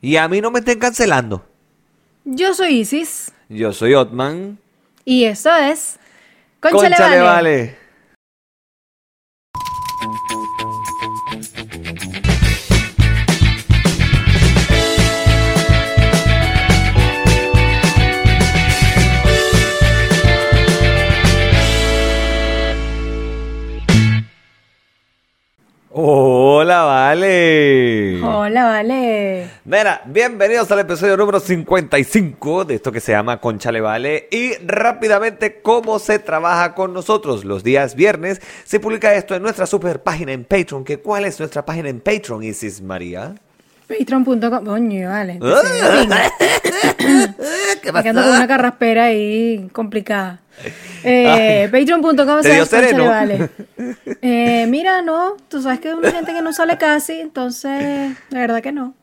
Y a mí no me estén cancelando. Yo soy Isis. Yo soy Otman. Y esto es. Conchale, Cónchale, vale. vale. Hola, vale. Mira, bienvenidos al episodio número 55 de esto que se llama Conchale Vale. Y rápidamente, ¿cómo se trabaja con nosotros? Los días viernes se publica esto en nuestra super página en Patreon. ¿Que ¿Cuál es nuestra página en Patreon, Isis María? Patreon.com. Coño, vale. Ah. ¿Qué quedo con una carraspera ahí complicada. Eh, Patreon.com ¿Te dio slash conchale, sereno? vale. Eh, mira, no. Tú sabes que hay una gente que no sale casi. Entonces, de verdad que no.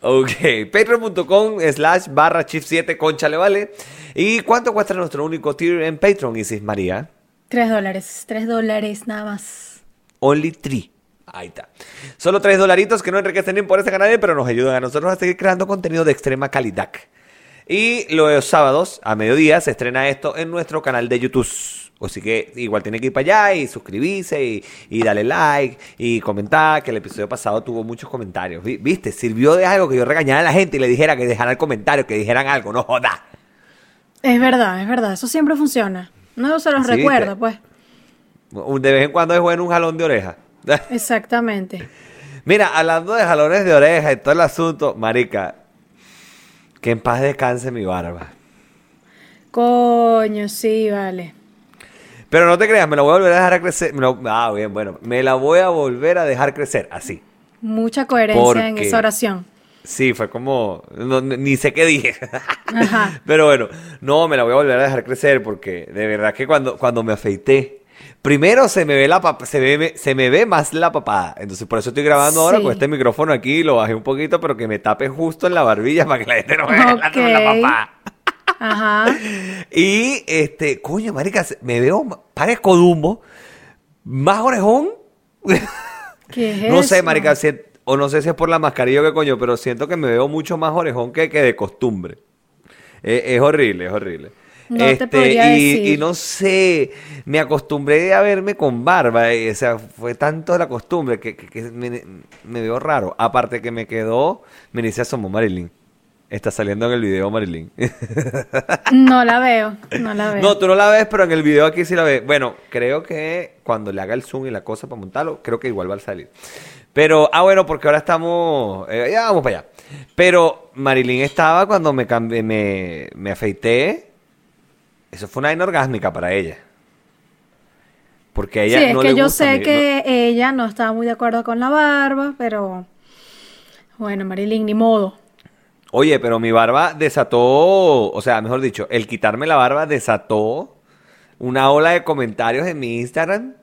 Ok, patreon.com slash barra chif 7 Conchale Vale. ¿Y cuánto cuesta nuestro único tier en Patreon, Isis María? Tres dólares. Tres dólares nada más. Only three. Ahí está. Solo tres dolaritos que no enriquecen ni por este canal, pero nos ayudan a nosotros a seguir creando contenido de extrema calidad. Y los sábados a mediodía se estrena esto en nuestro canal de YouTube. Así que igual tiene que ir para allá y suscribirse y, y darle like y comentar que el episodio pasado tuvo muchos comentarios. Vi- ¿Viste? Sirvió de algo que yo regañara a la gente y le dijera que dejaran el comentario, que dijeran algo. No joda. Es verdad, es verdad. Eso siempre funciona. No se los recuerda, pues. De vez en cuando es bueno un jalón de oreja. Exactamente. Mira, hablando de jalones de oreja y todo el asunto, marica, que en paz descanse mi barba. Coño, sí, vale. Pero no te creas, me la voy a volver a dejar crecer. la- ah, bien, bueno, me la voy a volver a dejar crecer, así. Mucha coherencia en esa oración. Sí, fue como, no, ni sé qué dije. Ajá. Pero bueno, no, me la voy a volver a dejar crecer porque de verdad que cuando, cuando me afeité, primero se me ve la pap- se ve, se me ve más la papada. Entonces por eso estoy grabando ahora con este micrófono aquí, lo bajé un poquito, pero que me tape justo en la barbilla para que la gente no vea la, la Ok. papada. Ajá. Y este, coño, marica, me veo, parezco Dumbo, más orejón. ¿Qué es no sé, eso? marica, si- o no sé si es por la mascarilla o qué coño, pero siento que me veo mucho más orejón que, que de costumbre. Eh, es horrible, es horrible. No te podría y, decir. y no sé, me acostumbré a verme con barba, eh, o sea, fue tanto la costumbre que, que- que me, me veo raro. Aparte que me quedó, me dice asomo Marilyn. Está saliendo en el video Marilyn. No la veo, no la veo. No, tú no la ves, pero en el video aquí sí la ves. Bueno, creo que cuando le haga el zoom y la cosa para montarlo, creo que igual va a salir. Pero, ah, bueno, porque ahora estamos. eh, ya vamos para allá. Pero Marilyn estaba cuando me cambié, me, me afeité. Eso fue una vaina orgásmica para ella. Porque a ella sí, es no que le yo gusta, sé mi- que ella no estaba muy de acuerdo con la barba, pero bueno, Marilyn, ni modo. Oye, pero mi barba desató. O sea, mejor dicho, el quitarme la barba desató una ola de comentarios en mi Instagram.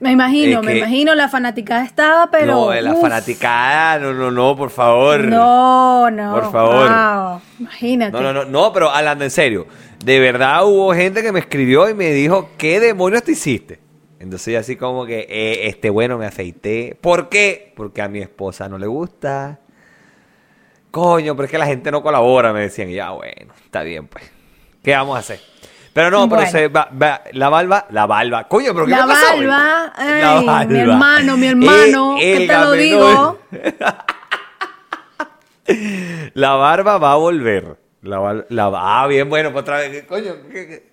Me imagino, me que- imagino, la fanaticada estaba, pero... no, la uf, fanaticada, no, no, no, por favor. No, no. Por favor. wow, imagínate. No, no, no, no, pero hablando en serio, de verdad hubo gente que me escribió y me dijo, ¿qué demonios te hiciste? Entonces yo así como que, eh, este bueno, me afeité. ¿Por qué? Porque a mi esposa no le gusta. Coño, pero es que la gente no colabora, me decían. Y ya, bueno, está bien, pues. ¿Qué vamos a hacer? Pero no, pero se va, va- la barba, la barba. Coño, pero ¿qué La me pasó, La barba. mi hermano, mi hermano, Eh, ¿qué te lo digo? La barba va a volver. La, la, ah, bien, bueno, pues otra vez. Coño, ¿qué- qué?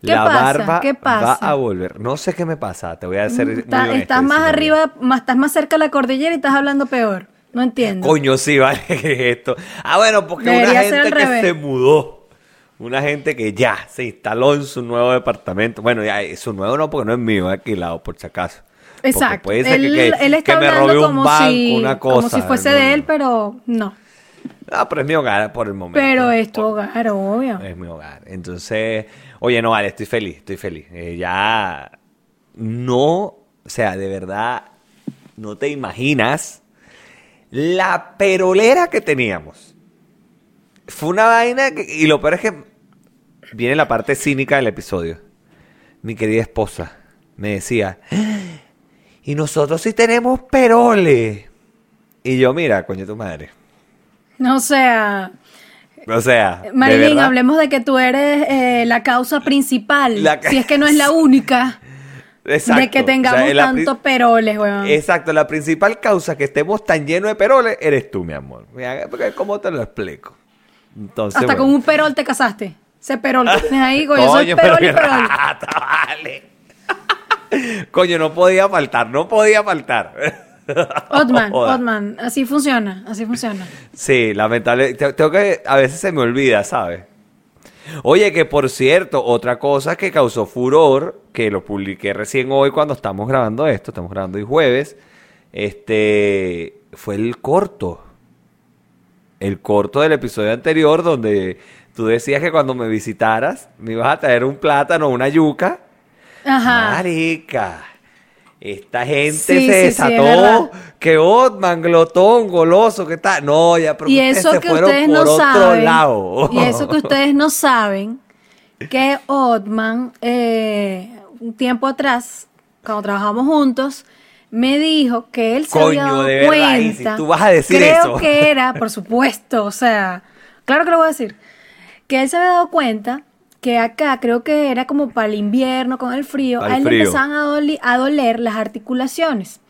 ¿Qué la pasa? barba ¿Qué va a volver. No sé qué me pasa. Te voy a hacer. Está- honesto, estás más arriba, más, estás más cerca de la cordillera y estás hablando peor. No entiendo. Coño, sí, vale. ¿qué es esto. Ah, bueno, porque Debería una gente que se mudó. Una gente que ya se instaló en su nuevo departamento. Bueno, ya, eh, su nuevo no, porque no es mío, es alquilado, por si acaso. Exacto. puede ser él, que, que- él está que me robé un como, banco, si, una cosa. como si fuese de él, pero no. Ah, pero es mi hogar por el momento. Pero es tu hogar, obvio. Es mi hogar. Entonces, oye, no, vale, estoy feliz, estoy feliz. Eh, ya no, o sea, de verdad, no te imaginas la perolera que teníamos. Fue una vaina que, y lo peor es que viene la parte cínica del episodio. Mi querida esposa me decía, y nosotros sí tenemos perole. Y yo, mira, coño tu madre. O sea, O sea, Marilyn, hablemos de que tú eres eh, la causa principal, La ca- si es que no es la única, Exacto. de que O sea, tengamos tantos peroles, weón. Exacto, la principal causa que estemos tan llenos de peroles eres tú, mi amor. ¿Cómo te lo explico? Entonces, Hasta bueno. con un perol te casaste. Ese perol que tienes ahí, coño, soy Coño, perol pero y qué perol. rata, vale. Coño, no podía faltar, no podía faltar. Otman. Otman, así funciona, así funciona. Sí, lamentable. te- Tengo que, a veces se me olvida, ¿sabes? Oye, que por cierto, otra cosa que causó furor, que lo publiqué recién hoy cuando estamos grabando esto, estamos grabando hoy jueves, este, fue el corto. El corto del episodio anterior donde tú decías que cuando me visitaras me ibas a traer un plátano, una yuca. Ajá. Marica. Esta gente Sí, se sí, desató. que Otman, glotón, goloso, ¿qué tal? No, ya, pero Y eso se que fueron ustedes por no otro saben, lado. y eso que ustedes no saben, que Otman, eh, un tiempo atrás, cuando trabajamos juntos, me dijo que él se había dado de verdad, cuenta. Tú vas a decir creo eso. que era, por supuesto, o sea, claro que lo voy a decir, que él se había dado cuenta que acá creo que era como para el invierno con el frío, a él le frío. empezaban a, doli- a doler las articulaciones.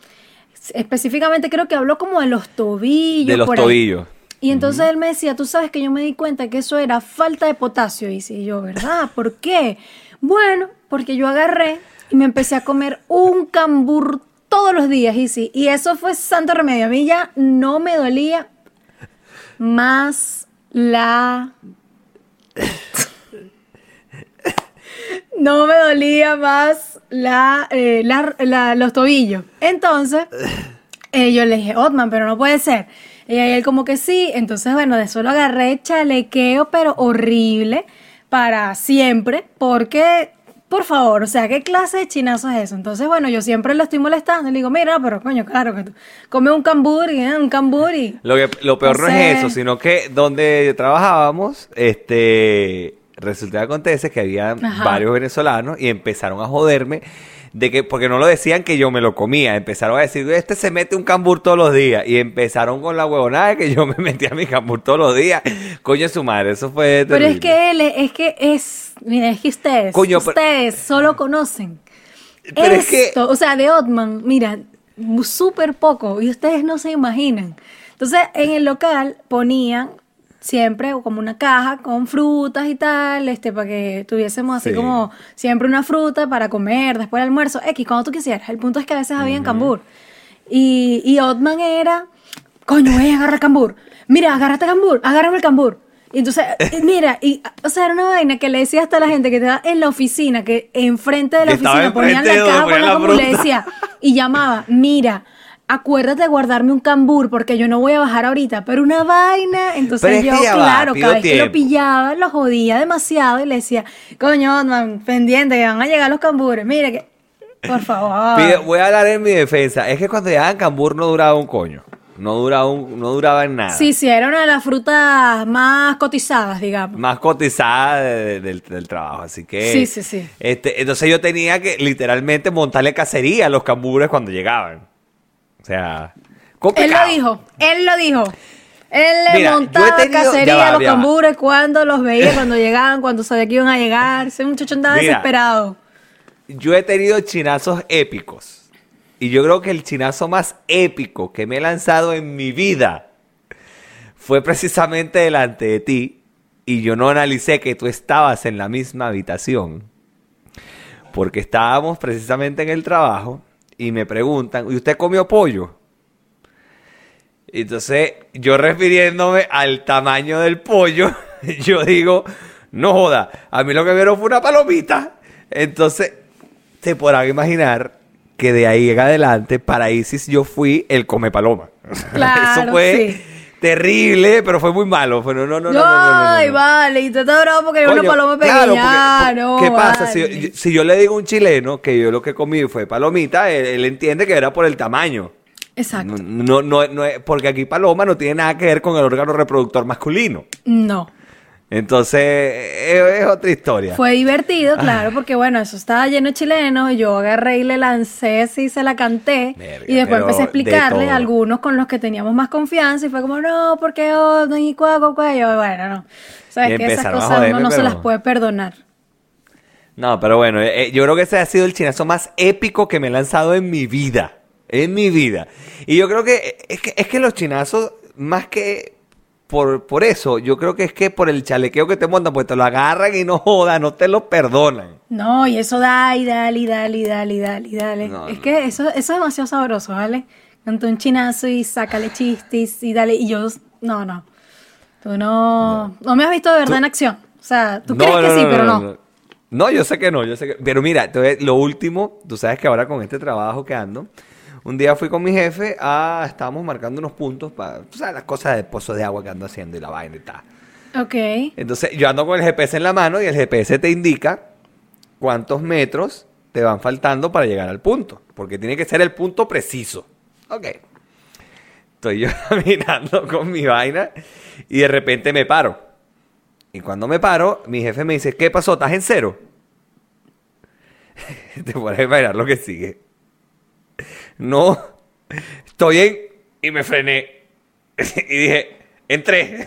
Específicamente creo que habló como de los tobillos. De los por ahí. tobillos. Y entonces él me decía, tú sabes que yo me di cuenta que eso era falta de potasio. Y sí, yo, ¿verdad? ¿Por qué? Bueno, porque yo agarré y me empecé a comer un cambur todos los días, y sí. Y eso fue santo remedio. A mí ya no me dolía más la... no me dolía más la, eh, los tobillos. Entonces, eh, yo le dije, Otman, pero no puede ser. Y ahí él como que sí. Entonces, bueno, de eso lo agarré chalequeo, pero horrible, para siempre, porque, por favor, o sea, ¿qué clase de chinazo es eso? Entonces, bueno, yo siempre lo estoy molestando. Y le digo, mira, pero coño, claro, que tú come un camburi, ¿eh? un camburi. Lo, que, lo peor no es eso, sino que donde trabajábamos, este, resulta que acontece que había Ajá. varios venezolanos y empezaron a joderme de que, porque no lo decían que yo me lo comía, empezaron a decir, este se mete un cambur todos los días, y empezaron con la huevonada de que yo me metía mi cambur todos los días. Coño, su madre, eso fue Pero es que él, es que es, mira, es que ustedes, Coño, pero- ustedes solo conocen Pero es que- esto, o sea, de Otman, mira, súper poco, y ustedes no se imaginan. Entonces, en el local ponían siempre como una caja con frutas y tal, este, para que tuviésemos así Sí. como siempre una fruta para comer después del almuerzo, X, cuando tú quisieras. El punto es que a veces había en cambur. Y, y Otman era, coño, eh, agarra cambur. Mira, agárrate cambur, agárrame el cambur. Y entonces, y mira, y, o sea, era una vaina que le decía hasta a la gente que estaba en la oficina, que enfrente de la Que oficina ponían la caja con la y le decía, y llamaba, mira, acuérdate de guardarme un cambur porque yo no voy a bajar ahorita, pero una vaina, entonces yo, va, claro, pido cada vez que lo pillaba, lo jodía demasiado y le decía, coño, man, pendiente, que van a llegar los cambures, mira que, por favor. Pide- voy a hablar en mi defensa. Es que cuando llegaban cambur no duraba un coño. No duraba, un, no duraba en nada. Sí, sí, era una de las frutas más cotizadas, digamos. Más cotizada de- de- del, del trabajo. Así que. Sí, sí, sí. Este, entonces yo tenía que literalmente montarle cacería a los cambures cuando llegaban. O sea. Él lo dijo, él lo dijo. Él le Mira, montaba tenido- cacería va, a los cambures cuando los veía, cuando llegaban, cuando sabía que iban a llegar. Ese muchacho andaba Mira. desesperado. Yo he tenido chinazos épicos. Y yo creo que el chinazo más épico que me he lanzado en mi vida fue precisamente delante de ti. Y yo no analicé que tú estabas en la misma habitación. Porque estábamos precisamente en el trabajo y me preguntan, ¿y usted comió pollo? Entonces, yo refiriéndome al tamaño del pollo, yo digo, no joda, a mí lo que vieron fue una palomita. Entonces, se podrán imaginar que de ahí en adelante, para Isis, yo fui el come paloma. Claro, Eso fue sí. terrible, pero fue muy malo. Fue, no, no, no, no, no, no, no, Ay, no. vale, y tú estás bravo porque hay una paloma claro, pequeña. porque- porque- no, ¿Qué pasa? Si, yo- si yo le digo a un chileno que yo lo que comí fue palomita, él, él entiende que era por el tamaño. Exacto. No, no, no, porque aquí paloma no tiene nada que ver con el órgano reproductor masculino. No. Entonces, es, es otra historia. Fue divertido, claro, porque bueno, eso estaba lleno de chilenos yo agarré y le lancé así, se la canté. Y después empecé a explicarle a algunos con los que teníamos más confianza y fue como, no, porque oh, no, y cuá. Y yo, bueno, no. Sabes que esas cosas joderme, uno no se las puede perdonar. No, pero bueno, eh, eh, yo creo que ese ha sido el chinazo más épico que me he lanzado en mi vida. En mi vida. Y yo creo que eh, es que, es que los chinazos, más que por, por eso, yo creo que es que por el chalequeo que te montan, pues te lo agarran y no jodan, no te lo perdonan. No, y eso da y dale, y dale, y dale, y dale, y dale. No, es no. que eso, eso es demasiado sabroso, ¿vale? Canta un chinazo y sácale chistes y dale. Y yo, no, no. Tú no, no, me has visto de verdad en acción. O sea, tú crees que sí, pero no, no. no. No, yo sé que no, yo sé que... Pero mira, entonces, lo último, tú sabes que ahora con este trabajo que ando, un día fui con mi jefe a... Estábamos marcando unos puntos para... Tú sabes, las cosas de pozo de agua que ando haciendo y la vaina y tal. Ok. Entonces, yo ando con el GPS en la mano y el GPS te indica cuántos metros te van faltando para llegar al punto. Porque tiene que ser el punto preciso. Ok. Estoy yo caminando con mi vaina y de repente me paro. Y cuando me paro, mi jefe me dice, ¿qué pasó? ¿Estás en cero? Te puedes imaginar lo que sigue. No, estoy en... Y me frené. Y dije, entré.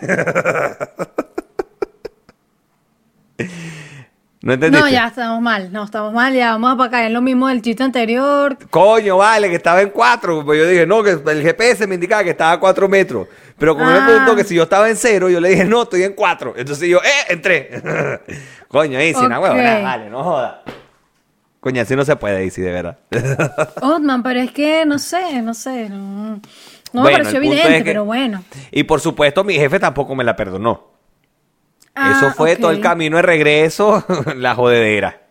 ¿No entendiste? No, ya estamos mal. No, estamos mal. Ya vamos a caer en lo mismo del chiste anterior. Coño, vale, que estaba en cuatro. Pues yo dije, no, que el GPS me indicaba que estaba a cuatro metros. Pero como me Ah. preguntó que si yo estaba en cero, yo le dije, no, estoy en cuatro. Entonces yo, eh, entré. Coño, Isi, una Ok. huevona, vale, no joda. Coño, así no se puede, Isi, de verdad. Otman, pero es que no sé, no sé. No, no Bueno, me pareció evidente, es que- pero bueno. Y por supuesto, mi jefe tampoco me la perdonó. Ah, Eso fue ok. todo el camino de regreso, la jodedera.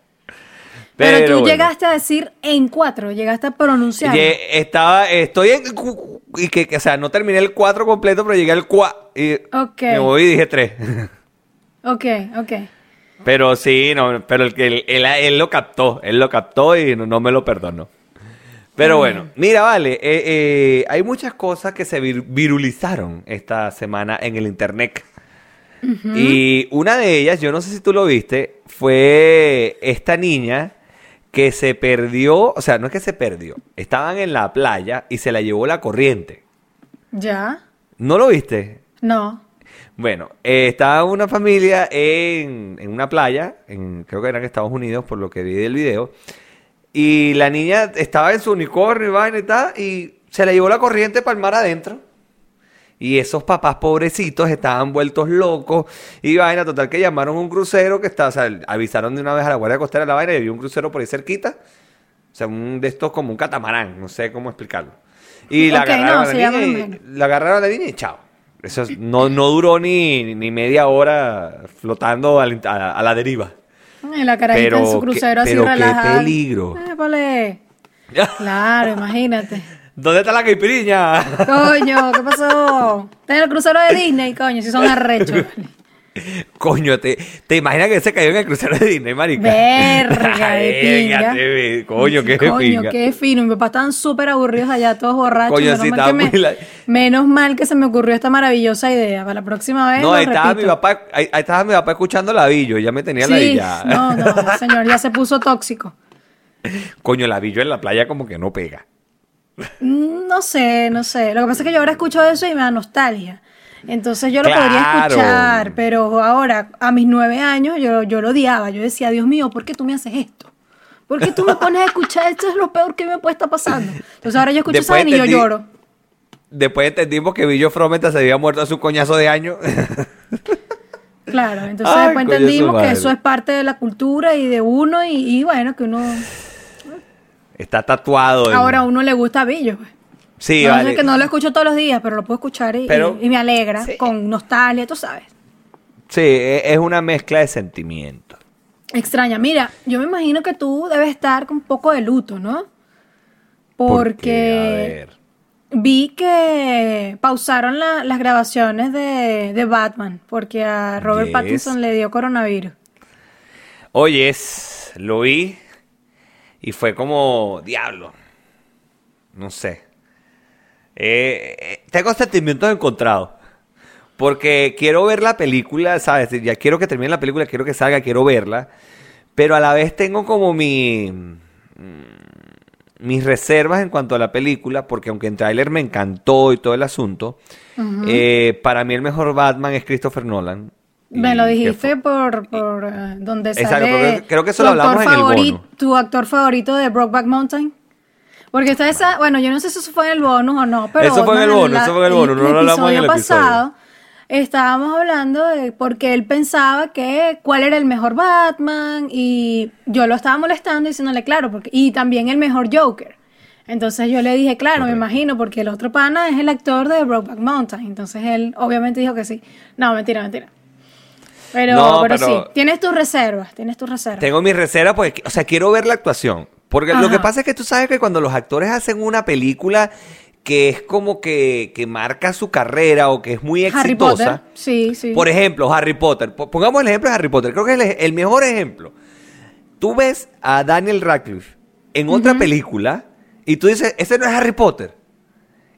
Pero, tú bueno. llegaste a decir en cuatro, llegaste a pronunciar. Estaba, estoy en. Y que, que, o sea, no terminé el 4 completo, pero llegué al 4. Y Ok. me moví y dije 3. Ok, ok. Pero sí, no, pero el que él, él- lo captó, él lo captó y no, no me lo perdonó. Pero bueno, mira, vale, eh, eh, hay muchas cosas que se vir- virulizaron esta semana en el internet. Y una de ellas, yo no sé si tú lo viste, fue esta niña que se perdió, o sea, no es que se perdió, estaban en la playa y se la llevó la corriente. ¿Ya? ¿No lo viste? No. Bueno, eh, estaba una familia en, en una playa, en, creo que era en Estados Unidos, por lo que vi del video, y la niña estaba en su unicornio y vaina y tal, y se la llevó la corriente para el mar adentro. Y esos papás pobrecitos estaban vueltos locos y vaina, total que llamaron a un crucero que está, o sea, avisaron de una vez a la Guardia Costera de la vaina y había un crucero por ahí cerquita. O sea, un de estos como un catamarán, no sé cómo explicarlo. Y la Ok, agarraron no, a la niña y, la agarraron a la niña y chao. Eso es- no, no duró ni, ni media hora flotando a, a la deriva. Y la carajita Pero en su crucero así pero qué peligro. Épale. Claro, imagínate. ¿Dónde está la caipiriña? Coño, ¿qué pasó? Está en el crucero de Disney, coño, si son arrechos. Coño, ¿te, te imaginas que se cayó en el crucero de Disney, marica? Verga de pinga. Coño, qué Coño, pinga. qué fino. Mi papá estaban súper aburridos allá, todos borrachos. Coño, menos, sí, mal que me- muy la- menos mal que se me ocurrió esta maravillosa idea. Para la próxima vez. No, ahí estaba, mi papá, ahí, ahí estaba mi papá escuchando la billo, ya me tenía la Sí, ya. no, no, señor, ya se puso tóxico. Coño, la billo en la playa como que no pega. Mm, No sé, no sé. Lo que pasa es que yo ahora escucho eso y me da nostalgia. Entonces yo lo podría Claro. escuchar, pero ahora, a mis nueve años, yo, yo lo odiaba. Yo decía, Dios mío, ¿por qué tú me haces esto? ¿Por qué tú me pones a escuchar esto? Es lo peor que me puede estar pasando. Entonces ahora yo escucho esa y yo lloro. Después entendimos que Billo Frometa se había muerto hace un coñazo de años. Claro, entonces Ay, después su entendimos que eso es parte de la cultura y de uno y, y bueno, que uno... Está tatuado. Ahora a uno le gusta Billo. pues. Sí, no vale. que no lo escucho todos los días, pero lo puedo escuchar y, Pero- y- y me alegra, sí. con nostalgia, tú sabes. Sí, e- es una mezcla de sentimientos. Extraña. Mira, yo me imagino que tú debes estar con un poco de luto, ¿no? Porque vi que pausaron la- las grabaciones de, de Batman porque a Robert Yes. Pattinson le dio coronavirus. Oyes, lo vi y fue como diablo. No sé. Eh, eh, tengo sentimientos encontrados. Porque quiero ver la película, ¿sabes? Ya quiero que termine la película, quiero que salga, quiero verla. Pero a la vez tengo como mi. mm, mis reservas en cuanto a la película, porque aunque en tráiler me encantó y todo el asunto, eh, para mí el mejor Batman es Christopher Nolan. Me lo dijiste por, por eh, donde Exacto, sale creo creo que eso lo hablamos en el bono. Tu actor favorito de Brokeback Mountain. Porque está esa, bueno, yo no sé si eso fue en el bonus o no, pero Eso fue en el la- eso fue en el bono, no lo hablamos en el episodio. estábamos hablando de porque él pensaba que cuál era el mejor Batman y yo lo estaba molestando diciéndole claro, porque y también el mejor Joker. Entonces yo le dije, claro, me imagino, porque el otro pana es el actor de Brokeback Mountain. Entonces él obviamente dijo que sí. No, mentira, mentira. Pero, No, pero, pero- sí, tienes tus reservas, tienes tus reservas. Tengo mis reservas porque, o sea, quiero ver la actuación. Porque lo que pasa es que tú sabes que cuando los actores hacen una película que es como que, que marca su carrera o que es muy Harry exitosa. Potter, sí, sí. Por ejemplo, Harry Potter. Po- Pongamos el ejemplo de Harry Potter. Creo que es el, el mejor ejemplo. Tú ves a Daniel Radcliffe en otra película y tú dices, ese no es Harry Potter.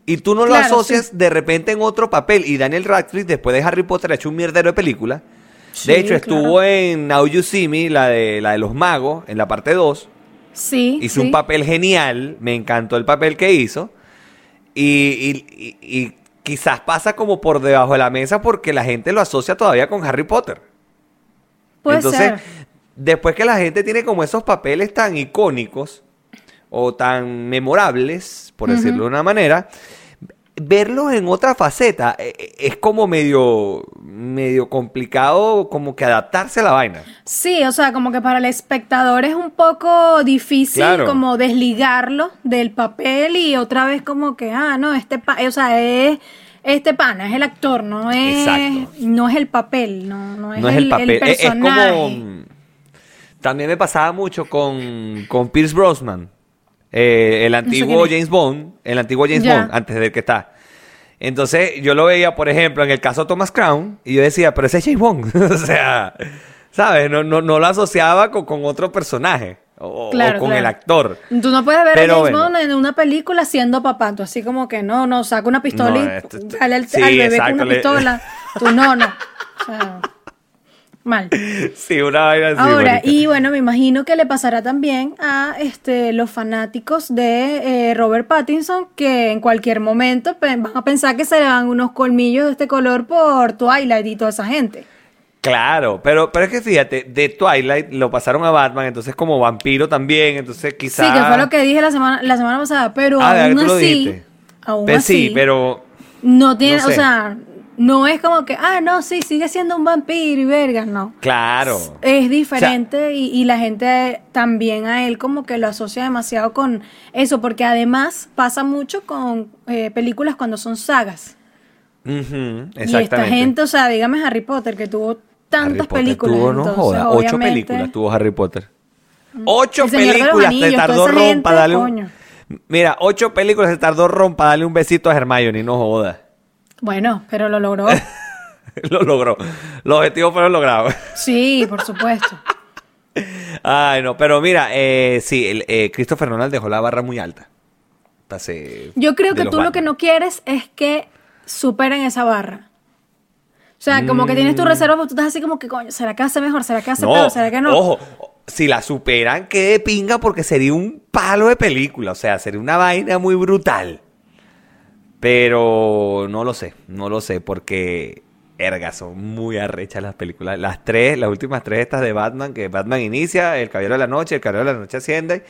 Y tú no lo asocias de repente en otro papel. Y Daniel Radcliffe, después de Harry Potter, ha hecho un mierdero de película. Sí, de hecho, estuvo en Now You See Me, la de, la de los magos, en la parte 2. Sí, Hizo sí. un papel genial. Me encantó el papel que hizo. Y, y- y- y quizás pasa como por debajo de la mesa porque la gente lo asocia todavía con Harry Potter. Puede Entonces, ser. después que la gente tiene como esos papeles tan icónicos o tan memorables, por decirlo de una manera, verlos en otra faceta eh, eh, es como medio, medio complicado como que adaptarse a la vaina. Sí, o sea, como que para el espectador es un poco difícil Claro. como desligarlo del papel y otra vez como que, ah, no, este pa o sea, es este pana, es el actor, no es, Exacto. no es el papel, no, no es, no es el papel, es- es, personaje. como... También me pasaba mucho con, con Pierce Brosnan, eh, el antiguo. James Bond, el antiguo James. Bond, antes del que está. Entonces yo lo veía, por ejemplo, en el caso de Thomas Crown, y yo decía, pero ese es James Bond. o sea, ¿sabes? No, no, no lo asociaba con, con otro personaje o, con claro. el actor. Tú no puedes ver Pero a James bueno. Bond en una película siendo papá, tú así como que no, no, saca una pistola No, y esto- al, sí, al bebé exacto, con una le- pistola. Tú no, no. O sea, mal. Sí, una vaina así. Ahora, marica. y bueno, me imagino que le pasará también a este los fanáticos de eh, Robert Pattinson, que en cualquier momento van a pensar que se le dan unos colmillos de este color por Twilight y toda esa gente. Claro, pero, pero es que fíjate, de Twilight lo pasaron a Batman, entonces como vampiro también, entonces quizás... Sí, que fue lo que dije la semana, la semana pasada, pero Ah, ¿verdad que aún así, aún Pues así, sí, pero... no tiene, no o sea, no es como que, ah, no, sí, sigue siendo un vampiro y verga, no. Claro. Es diferente y, y la gente también a él como que lo asocia demasiado con eso, porque además pasa mucho con eh, películas cuando son sagas. Y exactamente. esta gente, o sea, dígame Harry Potter, que tuvo Harry tantas Potter películas. tuvo, no entonces, joda, ocho películas tuvo Harry Potter. Ocho El de los películas Anillos, tardó toda esa Ron para darle un... Mira, ocho películas se tardó Ron para darle un besito a Hermione, no joda. Bueno, pero lo logró. Lo logró. Los objetivos fueron logrados. Sí, por supuesto. Ay, no, pero mira, eh, sí, el, eh, Christopher Nolan dejó la barra muy alta. Pase Yo creo que tú lo que no quieres es que superen esa barra. O sea, como que tienes tu Mm. reserva, pero tú estás así como que, coño, ¿será que hace mejor? ¿Será que hace peor? ¿Será que no? Ojo, si la superan, qué de pinga, porque sería un palo de película. O sea, sería una vaina muy brutal. Pero no lo sé, no lo sé, porque. Erga, son muy arrechas las películas. Las tres, las últimas tres estas de Batman, que Batman inicia, El Caballero de la Noche, El Caballero de la Noche asciende.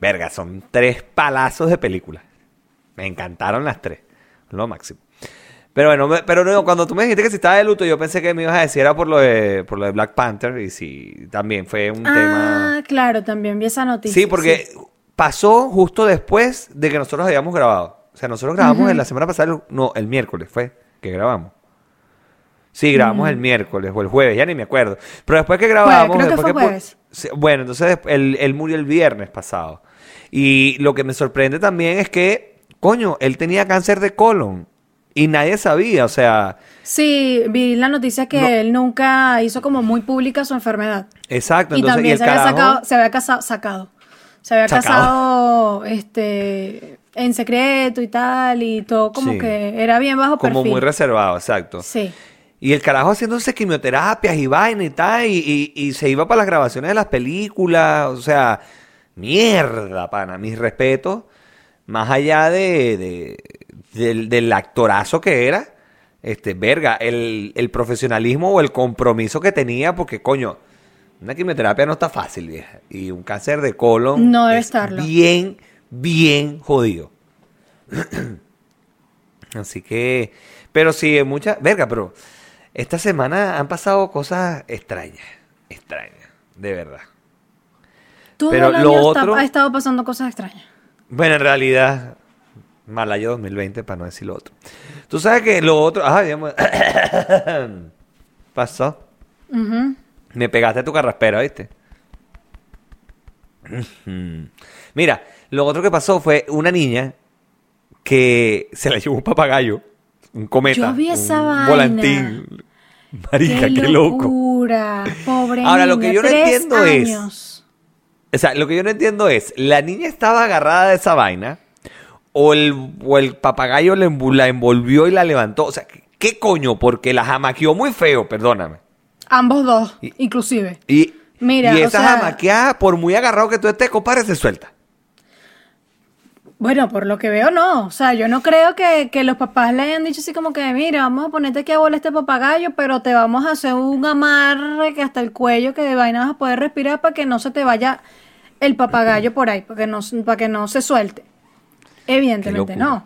Verga, son tres palazos de películas. Me encantaron las tres. Lo máximo. Pero bueno, pero no, cuando tú me dijiste que si estaba de luto, yo pensé que me ibas a decir era por lo de, por lo de Black Panther. Y sí, también fue un ah, tema. claro, también vi esa noticia. Sí, porque pasó justo después de que nosotros habíamos grabado. O sea, nosotros grabamos en la semana pasada, no, el miércoles fue que grabamos. Sí, grabamos el miércoles o el jueves, ya ni me acuerdo. Pero después que grabamos... creo que fue jueves. Sí, Bueno, entonces él, él murió el viernes pasado. Y lo que me sorprende también es que, coño, él tenía cáncer de colon y nadie sabía, o sea, Sí, vi la noticia que No. él nunca hizo como muy pública su enfermedad. exacto. y Entonces, también el se había carajo- sacado, se había casado, sacado. Se había Sacado. casado, este, en secreto y tal, y todo como Sí. que era bien bajo Como perfil. muy reservado, exacto. Sí. Y el carajo haciéndose quimioterapias y vaina y tal, y, y- y se iba para las grabaciones de las películas, o sea, mierda, pana, mis respetos, más allá de, de- del, del actorazo que era, este, verga, el, el profesionalismo o el compromiso que tenía, porque coño, una quimioterapia no está fácil, vieja, y un cáncer de colon No debe es estarlo. bien, bien jodido. Así que, pero sí, mucha, verga, pero esta semana han pasado cosas extrañas, extrañas, de verdad. Todo Pero el lo año está- otro- ha estado pasando cosas extrañas. Bueno, en realidad, mal año 2020, para no decir lo otro. Tú sabes que lo otro, ajá, digamos, pasó. Me pegaste tu carraspera, ¿viste? Mira, lo otro que pasó fue una niña que se la llevó un papagayo, un cometa, Yo vi esa un vaina. volantín. Marica, qué, loco. locura. Pobre Ahora, lo que yo no entiendo es-. O sea, lo que yo no entiendo es, ¿la niña estaba agarrada de esa vaina? ¿O el, o el papagayo la, envolvió y la levantó? O sea, ¿qué, coño? Porque la jamaqueó muy feo, perdóname. Ambos dos, Y- inclusive. Y, Mira, y o esa sea- jamaqueada, por muy agarrado que tú estés, compadre, se suelta. Bueno, por lo que veo, no. O sea, yo no creo que, que los papás le hayan dicho así como que, mira, vamos a ponerte aquí a volar este papagayo, pero te vamos a hacer un amarre que hasta el cuello que de vaina vas a poder respirar para que no se te vaya el papagayo por ahí, para que no, para que no se suelte. Evidentemente no.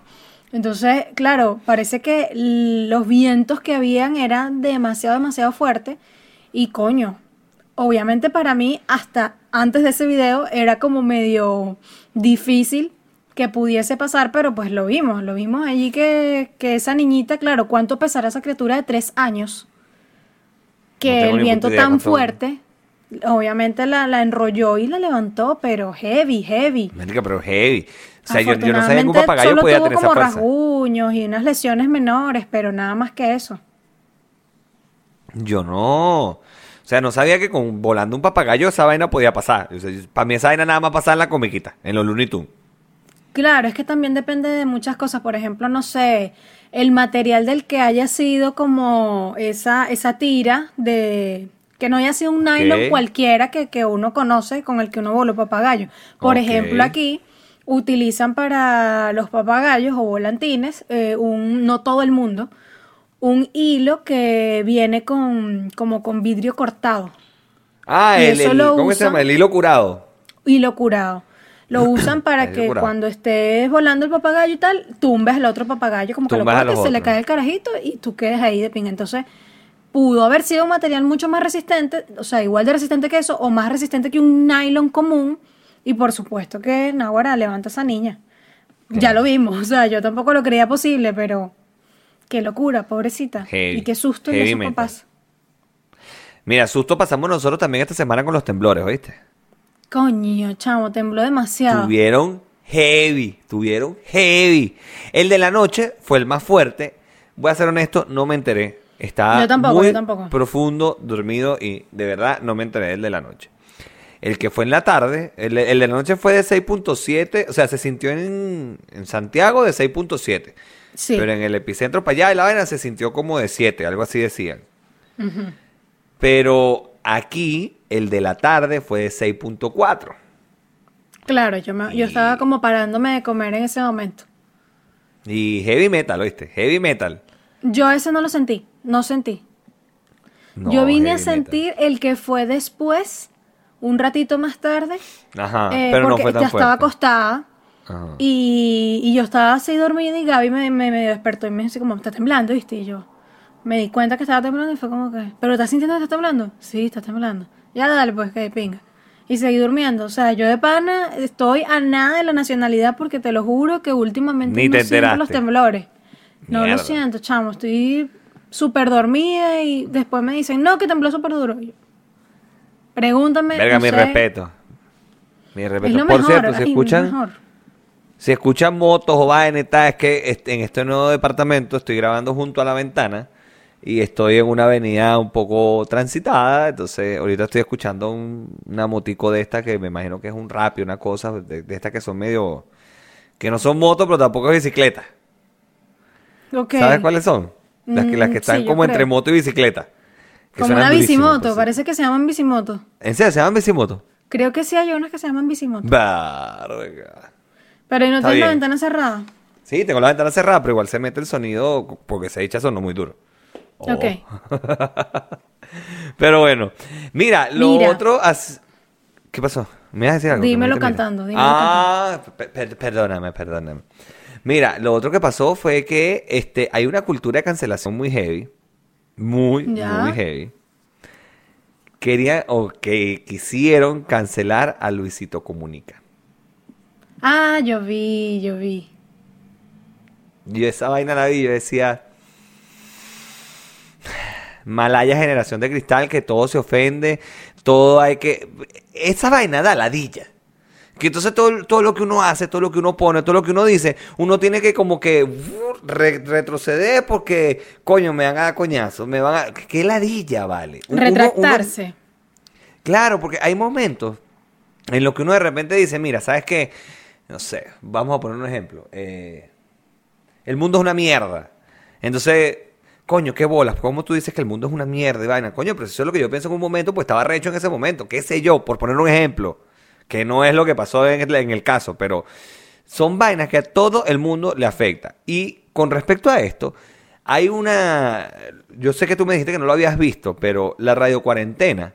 Entonces, claro, parece que los vientos que habían eran demasiado, demasiado fuertes. Y coño, obviamente para mí, hasta antes de ese video, era como medio difícil que pudiese pasar, pero pues lo vimos, lo vimos allí que, que esa niñita, claro, ¿cuánto pesará esa criatura de tres años? Que tengo el viento idea tan fuerte, obviamente la, la enrolló y la levantó, pero heavy, heavy. Marica, pero heavy. O sea, yo, yo no sabía que un papagayo solo podía tuvo tener esa como fuerza. rasguños y unas lesiones menores, pero nada más que eso. Yo no. O sea, no sabía que con volando un papagayo esa vaina podía pasar. para mí esa vaina nada más pasaba en la comiquita, en los Looney Tunes. Claro, es que también depende de muchas cosas. Por ejemplo, no sé, el material del que haya sido como esa, esa tira de... Que no haya sido un nylon cualquiera que, que uno conoce con el que uno voló papagayo. Por ejemplo, aquí utilizan para los papagayos o volantines, eh, un, no todo el mundo, un hilo que viene con, como con vidrio cortado. Ah, Y el, el- ¿cómo se llama? El hilo curado. hilo curado. Lo usan para que curado. cuando estés volando el papagayo y tal, tumbes al otro papagayo, como que lo cortes, se le cae el carajito y tú quedes ahí de pinga. Entonces, pudo haber sido un material mucho más resistente, o sea, igual de resistente que eso, o más resistente que un nylon común. Y por supuesto que Nahuara levanta a esa niña. Ya lo vimos, o sea, yo tampoco lo creía posible, pero qué locura, pobrecita. Heavy, y qué susto esos metal. papás. Mira, susto pasamos nosotros también esta semana con los temblores, ¿oíste? Coño, chamo, tembló demasiado. Tuvieron heavy, tuvieron heavy. El de la noche fue el más fuerte. Voy a ser honesto, no me enteré. Estaba Yo tampoco, muy yo tampoco. profundo, dormido y de verdad no me enteré del de la noche. El que fue en la tarde, el, el de la noche fue de 6.7, o sea, se sintió en, en Santiago de 6.7. Sí. Pero en el epicentro para allá de la vaina se sintió como de 7, algo así decían. Pero aquí, el de la tarde fue de 6.4. Claro, yo, me- yo estaba como parándome de comer en ese momento. Y heavy metal, ¿oíste? Heavy metal. Yo ese no lo sentí, no sentí. No, yo vine a metal. sentir el que fue después, un ratito más tarde, Ajá, eh, pero no fue tan ya estaba acostada Ajá. y, y yo estaba así dormida y Gaby me, me, me despertó y me dice como, está temblando, ¿viste? Y yo me di cuenta que estaba temblando y fue como que, ¿pero estás sintiendo que está temblando? Sí, está temblando. Ya dale, pues, que pinga. Y seguí durmiendo. O sea, yo de pana estoy a nada de la nacionalidad porque te lo juro que últimamente Ni no te siento los temblores. No Mierda. lo siento, chamo. Estoy súper dormida y después me dicen, no, que tembló súper duro. Yo, Pregúntame. Verga, no mi sé. respeto. Mi Es respeto. lo Por mejor. cierto, si escuchan, mejor. si escuchan motos o tal, es que en este nuevo departamento estoy grabando junto a la ventana y estoy en una avenida un poco transitada, entonces ahorita estoy escuchando un- una motico de esta que me imagino que es un rap y una cosa de, de estas que son medio que no son motos, pero tampoco es bicicleta. ¿Sabes cuáles son? Las que, las que Mm, están sí, como entre moto y bicicleta. Que Como una bicimoto, parece que se llaman bicimoto. ¿En serio se llaman bicimoto? Creo que sí hay unas que se llaman bicimoto. Verga. Pero ahí no tiene la ventana cerrada. Sí, tengo la ventana cerrada, pero igual se mete el sonido porque ese dicha sonó muy duro. Oh. Ok. Pero bueno, mira, lo Mira. otro... ¿Qué pasó? ¿Me vas a decir algo? Dímelo cantando, dímelo ah, per- perdóname, perdóname. Mira, lo otro que pasó fue que este, hay una cultura de cancelación muy heavy. Muy, Ya. muy heavy. Querían o que quisieron cancelar a Luisito Comunica. Ah, yo vi, yo vi. Yo esa vaina la vi, yo decía. Malaya generación de cristal, que todo se ofende, todo hay que. Esa vaina da ladilla. Que entonces todo, todo lo que uno hace, todo lo que uno pone, todo lo que uno dice, uno tiene que como que uh, re- retroceder porque, coño, me van a dar coñazo, me van a... ¿Qué ladilla, vale? Uno- uno- Retractarse. Claro, porque hay momentos en los que uno de repente dice, mira, ¿sabes qué? No sé, vamos a poner un ejemplo. Eh, el mundo es una mierda. Entonces, coño, qué bolas. ¿Cómo tú dices que el mundo es una mierda y vaina? Coño, pero si eso es lo que yo pienso en un momento, pues estaba recho en ese momento. ¿Qué sé yo? Por poner un ejemplo. Que no es lo que pasó en el, en el caso, pero son vainas que a todo el mundo le afecta. Y con respecto a esto, hay una... Yo sé que tú me dijiste que no lo habías visto, pero la radio cuarentena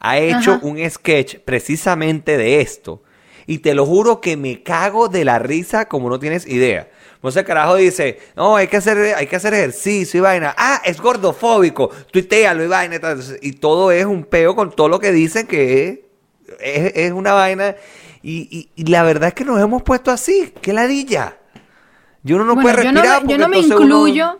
ha hecho Ajá. un sketch precisamente de esto. Y te lo juro que me cago de la risa como no tienes idea. Entonces el carajo dice, no, hay que hacer, hay que hacer ejercicio y vaina. Ah, es gordofóbico, tuitealo y vaina. y tal. Entonces, Y todo es un peo con todo lo que dicen que es, es, es una vaina. Y, y- y la verdad es que nos hemos puesto así. ¡Qué ladilla! Y uno no Bueno, puede yo no respirar me, yo porque no me uno- incluyo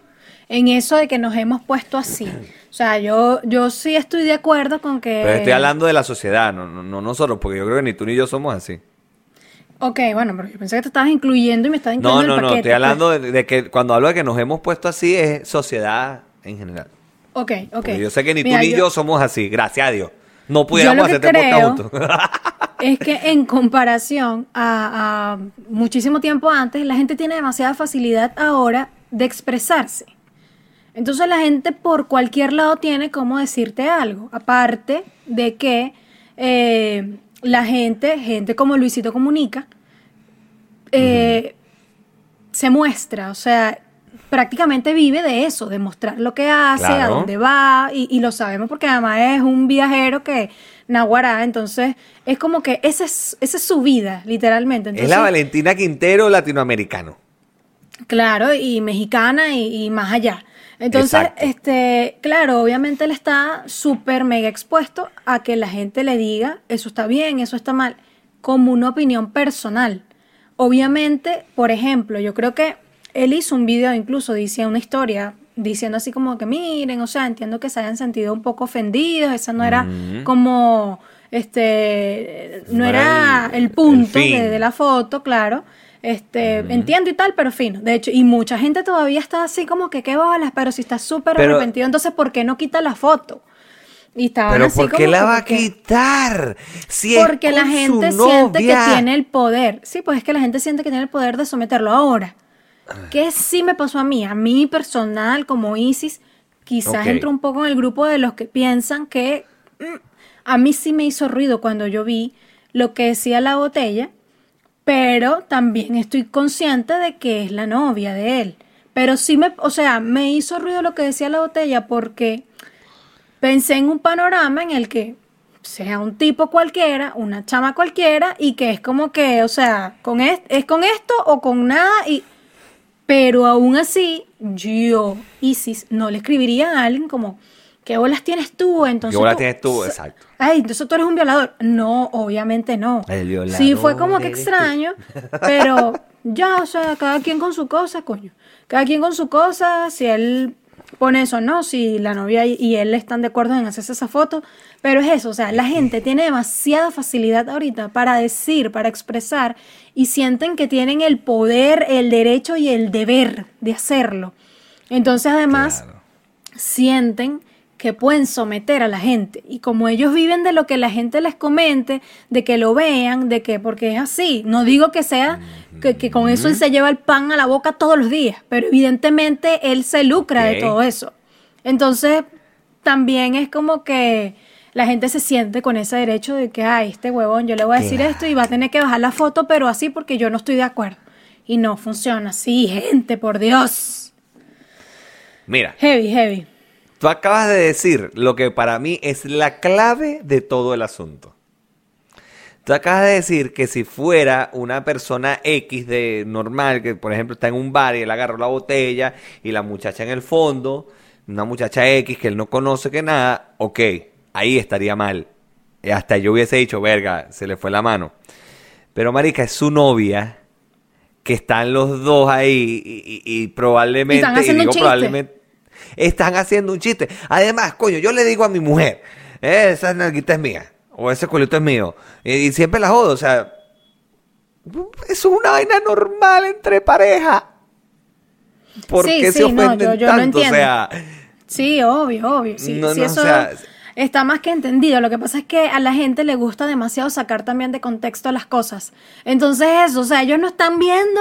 en eso de que nos hemos puesto así. O sea, yo, yo sí estoy de acuerdo con que... Pero estoy hablando de la sociedad, no, no, no nosotros, porque yo creo que ni tú ni yo somos así. Ok, bueno, pero yo pensé que te estabas incluyendo y me estabas No, incluyendo no, en el no, paquete. estoy hablando de, de que cuando hablo de que nos hemos puesto así es sociedad en general. pues. Ok, ok. Porque yo sé que ni Mira, tú ni yo, somos así, gracias a Dios. No pudiéramos que hacer este juntos. Es que en comparación a, a muchísimo tiempo antes, la gente tiene demasiada facilidad ahora de expresarse. Entonces la gente por cualquier lado tiene cómo decirte algo. Aparte de que eh, la gente, gente como Luisito Comunica, eh, se muestra, o sea, prácticamente vive de eso, de mostrar lo que hace, a dónde va, y, y lo sabemos porque además es un viajero que naguará, entonces es como que esa es, esa es su vida, literalmente. es la Valentina Quintero latinoamericano. Claro, y mexicana y, y más allá. Entonces, Exacto. este, claro, obviamente él está súper mega expuesto a que la gente le diga eso está bien, eso está mal, como una opinión personal. Obviamente, por ejemplo, yo creo que él hizo un video, incluso decía una historia, diciendo así como que miren, o sea, entiendo que se hayan sentido un poco ofendidos, esa no era como, este, no, No era el, el- punto el fin. de, de la foto, claro. Este, entiendo y tal, pero fino. De hecho, y mucha gente todavía está así como que qué bolas, pero si está súper Pero- arrepentido, entonces ¿por qué no quita la foto? Y estaban Pero así ¿por qué como la que va a quitar? Si Porque la gente siente que tiene el poder. Sí, pues es que la gente siente que tiene el poder de someterlo ahora. ¿Qué sí me pasó a mí? A mí personal, como Isis, quizás entro un poco en el grupo de los que piensan que mm, a mí sí me hizo ruido cuando yo vi lo que decía la botella, pero también estoy consciente de que es la novia de él. Pero sí me, o sea, me hizo ruido lo que decía la botella porque pensé en un panorama en el que sea un tipo cualquiera, una chama cualquiera, y que es como que, o sea, con es, es con esto o con nada, y pero aún así, yo, Isis, no le escribiría a alguien como, ¿qué bolas tienes tú? Entonces ¿Qué bolas tú- tienes tú? Exacto. Ay, entonces tú eres un violador. No, obviamente no. El violador Sí, fue como que extraño, pero ya, o sea, cada quien con su cosa, coño. Cada quien con su cosa, si él pone eso, no, si la novia y- y él están de acuerdo en hacerse esa foto, pero es eso, o sea, la gente tiene demasiada facilidad ahorita para decir, para expresar, y sienten que tienen el poder, el derecho y el deber de hacerlo. Entonces, además, Claro. sienten que pueden someter a la gente. Y como ellos viven de lo que la gente les comente, de que lo vean, de que, porque es así. No digo que sea, que, que con eso él se lleva el pan a la boca todos los días, pero evidentemente él se lucra de todo eso. Entonces, también es como que la gente se siente con ese derecho de que, ay, este huevón, yo le voy a decir Claro. esto y va a tener que bajar la foto, pero así porque yo no estoy de acuerdo. Y no funciona así, gente, por Dios. Mira, Heavy, heavy. Tú acabas de decir lo que para mí es la clave de todo el asunto. Tú acabas de decir que si fuera una persona X de normal, que por ejemplo está en un bar y él agarró la botella y la muchacha en el fondo, una muchacha X que él no conoce que nada, ok, ahí estaría mal. Hasta yo hubiese dicho, verga, se le fue la mano. Pero marica, es su novia, que están los dos ahí y, y- y probablemente, Y están haciendo un digo probablemente, están haciendo un chiste. Además, coño, yo le digo a mi mujer, "Eh, esa nalguita es mía, o ese culito es mío, y, y siempre la jodo, o sea, eso es una vaina normal entre pareja. ¿Por Sí, qué se no, ofenden yo- yo lo tanto? o entiendo. sea, Sí, obvio, obvio. Sí, No, sí, no, o eso sea- está más que entendido. Lo que pasa es que a la gente le gusta demasiado sacar también de contexto las cosas. Entonces eso, o sea, ellos no están viendo,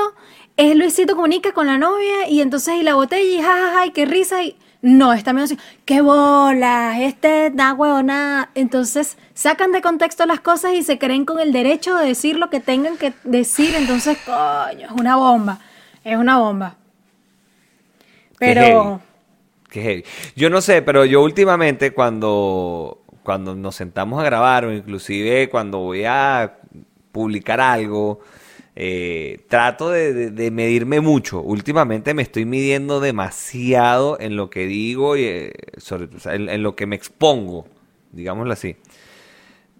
es Luisito comunica con la novia y entonces y la botella y jajaja y qué risa y no, están viendo así, qué bolas, este da huevona. Entonces sacan de contexto las cosas y se creen con el derecho de decir lo que tengan que decir. Entonces, coño, es una bomba, es una bomba. Qué heavy. Pero... Qué heavy. Yo no sé, pero yo últimamente cuando, cuando nos sentamos a grabar o inclusive cuando voy a publicar algo, eh, trato de, de- de medirme mucho. Últimamente me estoy midiendo demasiado en lo que digo y eh, sobre- o sea, en, en lo que me expongo, digámoslo así.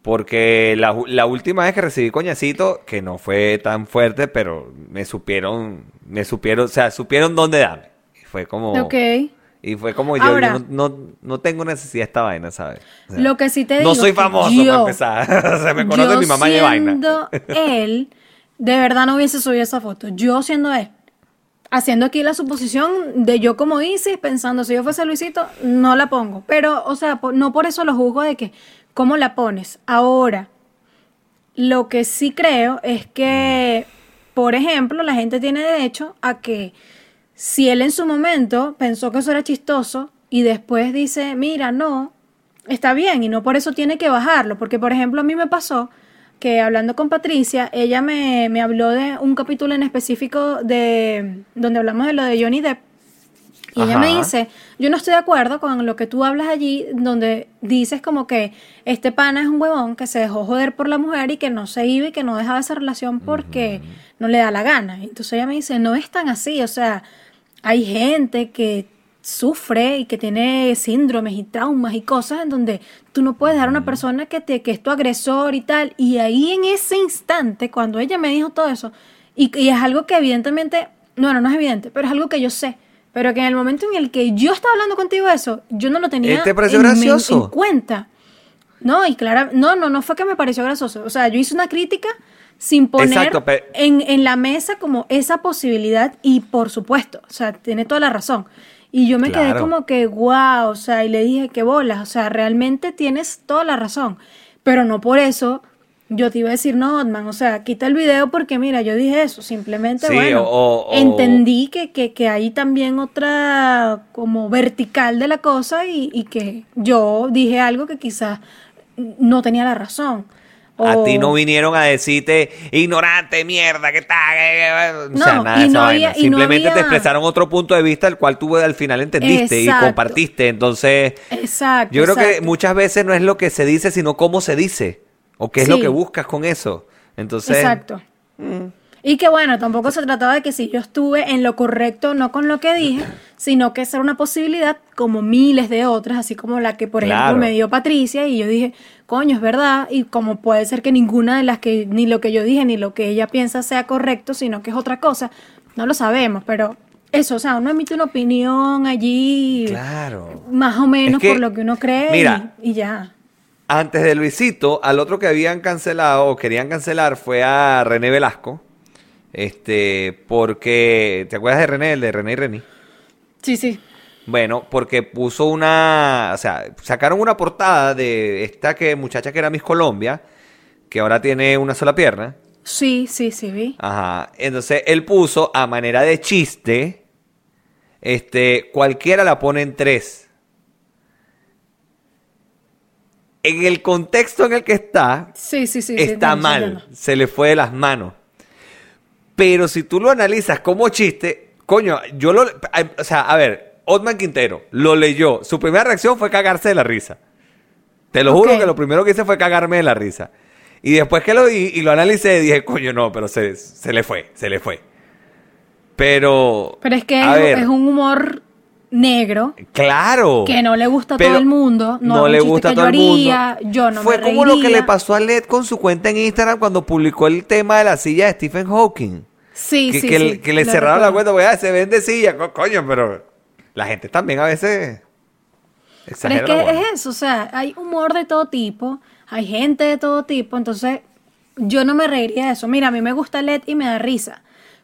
Porque la, última vez que recibí coñacito, que no fue tan fuerte, pero me supieron, me supieron, o sea, supieron dónde darme. Y fue como... Ok. Y fue como yo, Ahora- yo no, no, no tengo necesidad de esta vaina, ¿sabes? O sea, Lo que sí te No digo soy es que famoso yo- para empezar. Se me conoce mi mamá de vaina. él, de verdad no hubiese subido esa foto. Yo siendo él. Haciendo aquí la suposición de yo como Isis, pensando si yo fuese Luisito, no la pongo. Pero, o sea, no por eso lo juzgo de que, ¿cómo la pones? Ahora, lo que sí creo es que, por ejemplo, la gente tiene derecho a que si él en su momento pensó que eso era chistoso y después dice, mira, no, está bien y no por eso tiene que bajarlo, porque por ejemplo a mí me pasó que hablando con Patricia, ella me, me habló de un capítulo en específico de donde hablamos de lo de Johnny Depp. Y ella me dice, yo no estoy de acuerdo con lo que tú hablas allí, donde dices como que este pana es un huevón que se dejó joder por la mujer y que no se iba y que no dejaba esa relación porque no le da la gana. Entonces ella me dice, no es tan así, o sea, hay gente que sufre y que tiene síndromes y traumas y cosas en donde tú no puedes dar a una persona que, te, que es tu agresor y tal. Y ahí en ese instante, cuando ella me dijo todo eso, y, y es algo que evidentemente, no, no, no es evidente, pero es algo que yo sé. Pero que en el momento en el que yo estaba hablando contigo eso, yo no lo tenía ¿Te pareció en, gracioso? en cuenta. No, y claro, no, no, no fue que me pareció gracioso. O sea, yo hice una crítica sin poner Exacto, en, en la mesa como esa posibilidad y por supuesto, o sea, tiene toda la razón. Y yo me quedé como que, wow, o sea, y le dije, qué bolas, o sea, realmente tienes toda la razón. Pero no por eso yo te iba a decir, no, Otman, o sea, quita el video porque mira, yo dije eso, simplemente, Sí, bueno, o- o- entendí que, que, que hay también otra como vertical de la cosa y, y que yo dije algo que quizás no tenía la razón. A O- ti no vinieron a decirte, ignorante, mierda, ¿qué tal? O No, sea, nada de esa no vaina. había- y no Simplemente te expresaron otro punto de vista, el cual tú al final entendiste Exacto. y compartiste. Entonces, Exacto. yo creo que muchas veces no es lo que se dice, sino cómo se dice. O qué es lo que buscas con eso. Entonces, Exacto. Y que bueno, tampoco se trataba de que si yo estuve en lo correcto, no con lo que dije, sino que esa era una posibilidad como miles de otras, así como la que, por Claro. ejemplo, me dio Patricia y yo dije, coño, es verdad, y como puede ser que ninguna de las que, ni lo que yo dije, ni lo que ella piensa sea correcto, sino que es otra cosa, no lo sabemos, pero eso, o sea, uno emite una opinión allí, claro. más o menos Es que, por lo que uno cree y- mira, y ya. Antes de Luisito, al otro que habían cancelado o querían cancelar fue a René Velasco. Este, porque, ¿te acuerdas de René, el de René y René? Sí, sí. Bueno, porque puso una, o sea, sacaron una portada de esta que muchacha que era Miss Colombia, que ahora tiene una sola pierna. Sí, sí, sí, vi. Ajá. Entonces él puso a manera de chiste, este, cualquiera la pone en tres. En el contexto en el que está, Sí, sí, sí. está mal, se le fue de las manos. Pero si tú lo analizas como chiste, coño, yo lo, o sea, a ver, Otman Quintero lo leyó, su primera reacción fue cagarse de la risa. Te lo juro que lo primero que hice fue cagarme de la risa. Y después que lo vi y lo analicé, dije, coño, no, pero se, se le fue, se le fue. Pero. Pero es que es, ver, es un humor negro Claro. que no le gusta a todo el mundo. No, le gusta a todo yo el mundo. Yo no Fue me como lo que le pasó a Led con su cuenta en Instagram cuando publicó el tema de la silla de Stephen Hawking. Sí, que, sí, que, sí, le- que le lo cerraron la cuenta porque ah, se vende silla, co- coño, pero la gente también a veces Pero es que es eso, o sea, hay humor de todo tipo, hay gente de todo tipo, entonces yo no me reiría de eso. Mira, a mí me gusta Led y me da risa,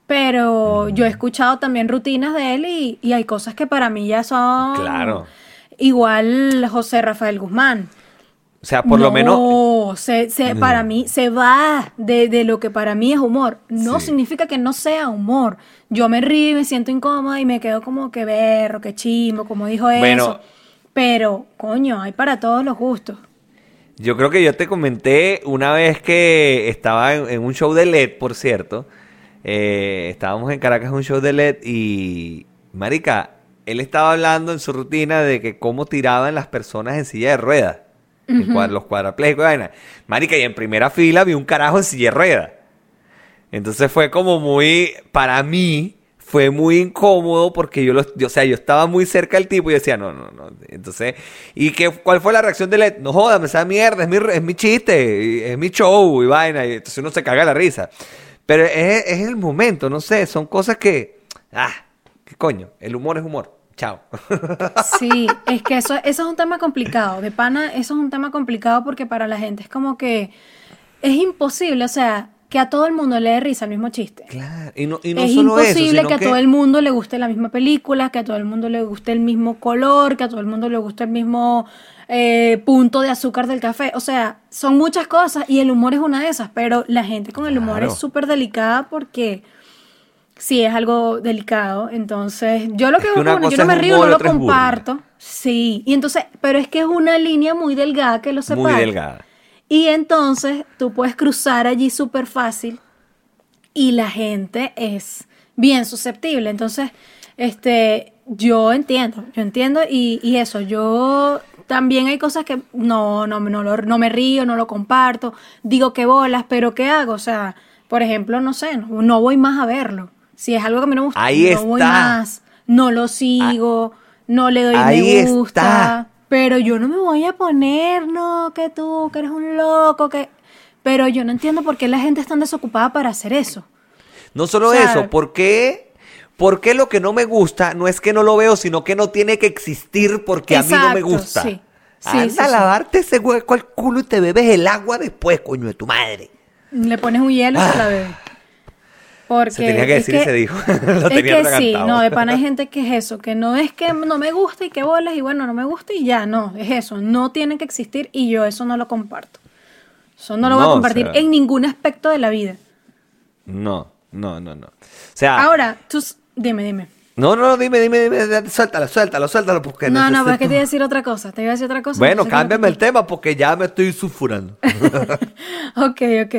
pero yo he escuchado también rutinas de él y, y hay cosas que para mí ya son... Claro. Igual José Rafael Guzmán. O sea, por lo menos No, se, se- para mí se va de, de lo que para mí es humor. No Sí. significa que no sea humor. Yo me río me siento incómoda y me quedo como que berro, que chimbo, como dijo Bueno. eso. Pero, coño, hay para todos los gustos. yo creo que yo te comenté una vez que estaba en, en un show de LED, por cierto. Eh, estábamos en Caracas en un show de LED y, marica, él estaba hablando en su rutina de que cómo tiraban las personas en silla de ruedas. El cuad- los cuadraplégicos y vaina. Marica, y en primera fila vi un carajo en silla de ruedas. Entonces fue como muy, para mí, fue muy incómodo porque yo, lo, yo, o sea, yo estaba muy cerca del tipo y decía, no, no, no. Entonces, ¿y qué, cuál fue la reacción de él? No jodas, me esa mierda, es mi, es mi chiste, es mi show y vaina. Y entonces uno se caga la risa. Pero es, es el momento, no sé, son cosas que, ah, qué coño, el humor es humor. Chao. Sí, es que eso, eso es un tema complicado. De pana, eso es un tema complicado porque para la gente es como que es imposible, o sea, que a todo el mundo le dé risa el mismo chiste. claro, y no, y no es solo imposible que a todo el mundo le guste la misma película, que a todo el mundo le guste el mismo color, que a todo el mundo le guste el mismo eh, punto de azúcar del café. O sea, son muchas cosas y el humor es una de esas, pero la gente con el humor Claro. es súper delicada porque sí es algo delicado. Entonces, yo lo que, que una bueno, yo no me río, humor no lo burla. comparto. Sí, y entonces, pero es que es una línea muy delgada que lo separa. muy delgada. Y entonces tú puedes cruzar allí súper fácil y la gente es bien susceptible. Entonces, este, yo entiendo, yo entiendo y, y eso, yo también hay cosas que no, no, no, lo- no me río, no lo comparto, digo que bolas, pero ¿qué hago? O sea, por ejemplo, no sé, no, no voy más a verlo. Si es algo que a mí no me gusta, Ahí no voy está. más, no lo sigo, no le doy Ahí me gusta. está. Pero yo no me voy a poner, no, que tú, que eres un loco, que... Pero yo no entiendo por qué la gente es tan desocupada para hacer eso. No solo O sea, eso, ¿por qué, por qué lo que no me gusta no es que no lo veo, sino que no tiene que existir porque a mí no me gusta? sí. Sí, Anda sí, a lavarte ese hueco al culo y te bebes el agua después, coño de tu madre. Le pones un hielo y se la bebe. Porque. Se tenía que es decir y se dijo. Lo es tenía que sí, no, de pana hay gente que es eso, que no es que no me gusta y que bolas y bueno, no me gusta y ya, no, es eso, no tiene que existir y yo eso no lo comparto. Eso no lo voy a o compartir sea- en ningún aspecto de la vida. No, no, no, no. O sea, Ahora, tú, dime, dime. No, no, dime, dime, dime, suéltalo, suéltalo, suéltalo, porque No, no, necesito- pero es que te iba a decir otra cosa, te iba a decir otra cosa. Bueno, cámbiame el tema porque ya me estoy sulfurando. Ok, ok.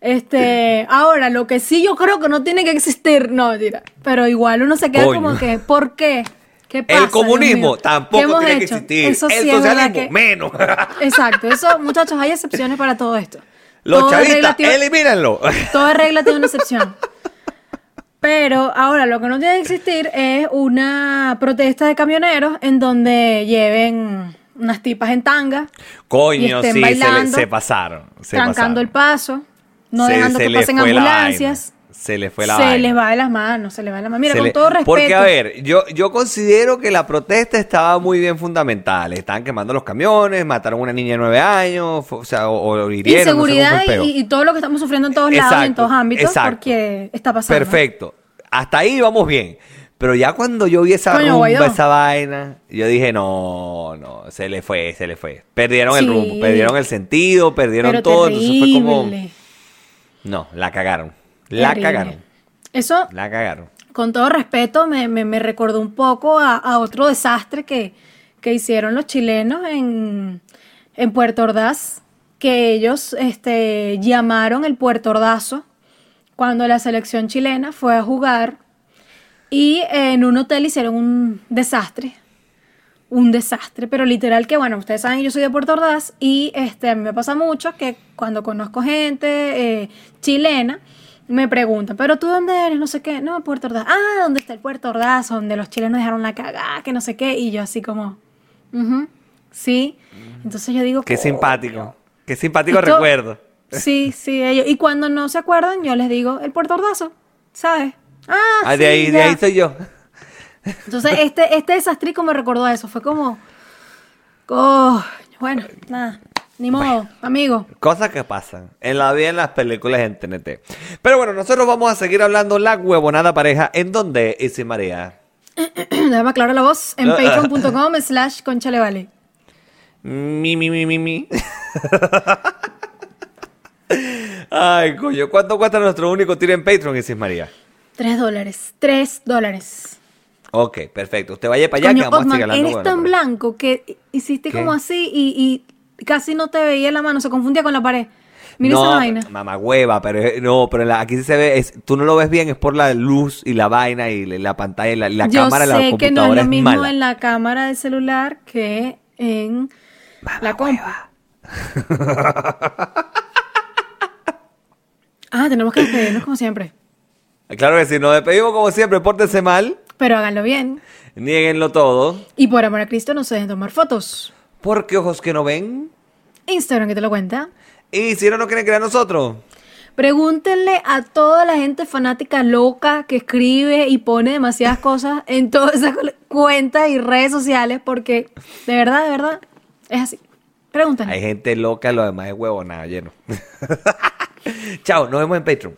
Este, ahora, lo que sí yo creo que no tiene que existir, no, mira, pero igual uno se queda Coño. como que, ¿por qué? ¿Qué pasa? el comunismo tampoco tiene que existir. Eso el socialismo, que- menos. Exacto, eso, muchachos, hay excepciones para todo esto. Los chavistas, tiene- elimínenlo. Toda regla tiene una excepción. Pero ahora lo que no tiene que existir es una protesta de camioneros en donde lleven unas tipas en tanga, Y Coño, estén sí, se, le- bailando, se pasaron. Se trancando el paso, no Se- dejando se que le pasen ambulancias. Se le fue la se vaina. les va de las manos, se les va de las manos. Mira, Se con le- todo respeto. Porque, a ver, yo, yo considero que la protesta estaba muy bien fundamental. Estaban quemando los camiones, mataron a una niña de nueve años, o sea, o, o hirieron. no sé Inseguridad y, y todo lo que estamos sufriendo en todos lados y en Exacto, todos ámbitos exacto. porque está pasando. Perfecto. Hasta ahí vamos bien. Pero ya cuando yo vi esa Coño, rumba, Guaidó. esa vaina, yo dije, no, no, se le fue, se le fue. Perdieron el rumbo, perdieron el sentido, perdieron Pero todo. Entonces fue como, no, la cagaron. La terrible. cagaron. Eso, La cagaron. con todo respeto, me, me- me recordó un poco a, a otro desastre que, que hicieron los chilenos en, en Puerto Ordaz, que ellos este, llamaron el Puerto Ordazo cuando la selección chilena fue a jugar y en un hotel hicieron un desastre. Un desastre, pero literal que, bueno, ustedes saben, yo soy de Puerto Ordaz y este, a mí me pasa mucho que cuando conozco gente eh, chilena, me preguntan, ¿pero tú dónde eres? No sé qué, no, Puerto Ordaz. Ah, ¿dónde está el Puerto Ordaz? Donde los chilenos dejaron la cagada, que no sé qué. Y yo así como, "Ujú, sí. Entonces yo digo, Qué simpático. Qué simpático Esto- recuerdo. Sí, sí, ellos. Y cuando no se acuerdan, yo les digo, el Puerto Ordazo, ¿sabes? Ah, Ah, de sí, ahí, de ahí soy yo. Entonces, este, este desastrico me recordó a eso. Fue como. Oh, bueno, nada. Ni modo, amigo. Cosas que pasan en la vida, en las películas en TNT. Pero bueno, nosotros vamos a seguir hablando la huevonada pareja. ¿En donde Isi María? Déjame aclarar la voz en patreon.com slash conchalevale. Mi, mi, mi, mi, mi. Ay, coño. ¿Cuánto cuesta nuestro único tiro en Patreon, Isis María? Tres dólares. Tres dólares. Ok, perfecto. Usted vaya para allá Coño, que vamos a seguir hablando. eres tan blanco que hiciste ¿Qué? como así y, y casi no te veía la mano, se confundía con la pared. Mira no, esa vaina. mamá hueva, pero no, pero la- aquí sí se ve, es- tú no lo ves bien, es por la luz y la vaina y la, la pantalla y la, la Yo cámara de la sé que no es lo mismo mala. en la cámara del celular que en la compu. Ah, tenemos que despedirnos como siempre. Claro que sí, nos despedimos como siempre, pórtense mal, Pero háganlo bien. nieguenlo todo, Y por amor a Cristo no se dejen tomar fotos. Porque ojos que no ven, Instagram que te lo cuenta. y si no nos quieren creer a nosotros, Pregúntenle a toda la gente fanática loca que escribe y pone demasiadas cosas en todas esas cuentas y redes sociales porque de verdad, de verdad, es así. Pregúntenle. hay gente loca, lo demás es huevo, nada, lleno. Chao, nos vemos en Patreon.